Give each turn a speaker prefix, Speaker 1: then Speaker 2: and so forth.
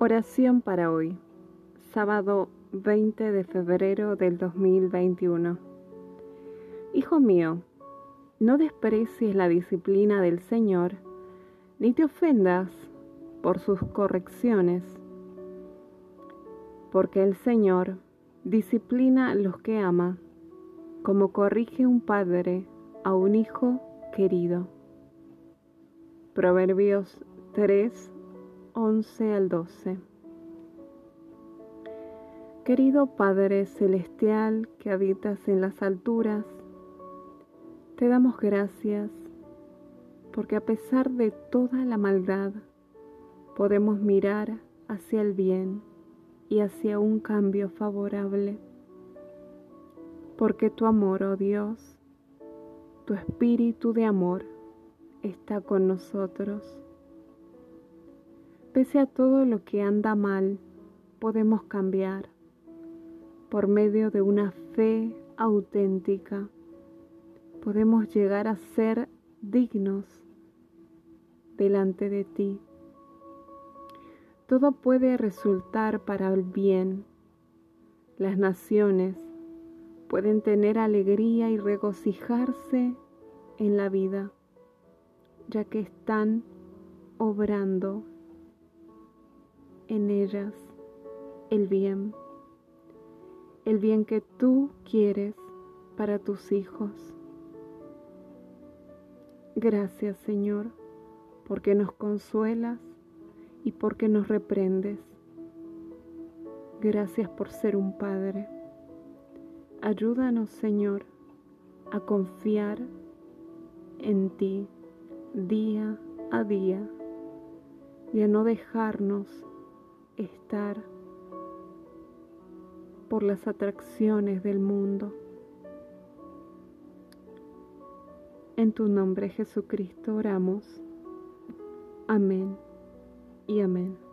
Speaker 1: Oración para hoy, sábado 20 de febrero del 2021. Hijo mío, no desprecies la disciplina del Señor, ni te ofendas por sus correcciones, porque el Señor disciplina a los que ama, como corrige un padre a un hijo querido. Proverbios 3, 11 al 12. Querido Padre Celestial que habitas en las alturas, te damos gracias porque a pesar de toda la maldad podemos mirar hacia el bien y hacia un cambio favorable. Porque tu amor, oh Dios, tu espíritu de amor está con nosotros Pese a todo lo que anda mal, podemos cambiar por medio de una fe auténtica. Podemos llegar a ser dignos delante de ti. Todo puede resultar para el bien. Las naciones pueden tener alegría y regocijarse en la vida, ya que están obrando en ellas el bien, el bien que tú quieres para tus hijos. Gracias Señor, porque nos consuelas y porque nos reprendes. Gracias por ser un Padre. Ayúdanos Señor a confiar en ti día a día y a no dejarnos estar por las atracciones del mundo. En tu nombre Jesucristo oramos. Amén y amén.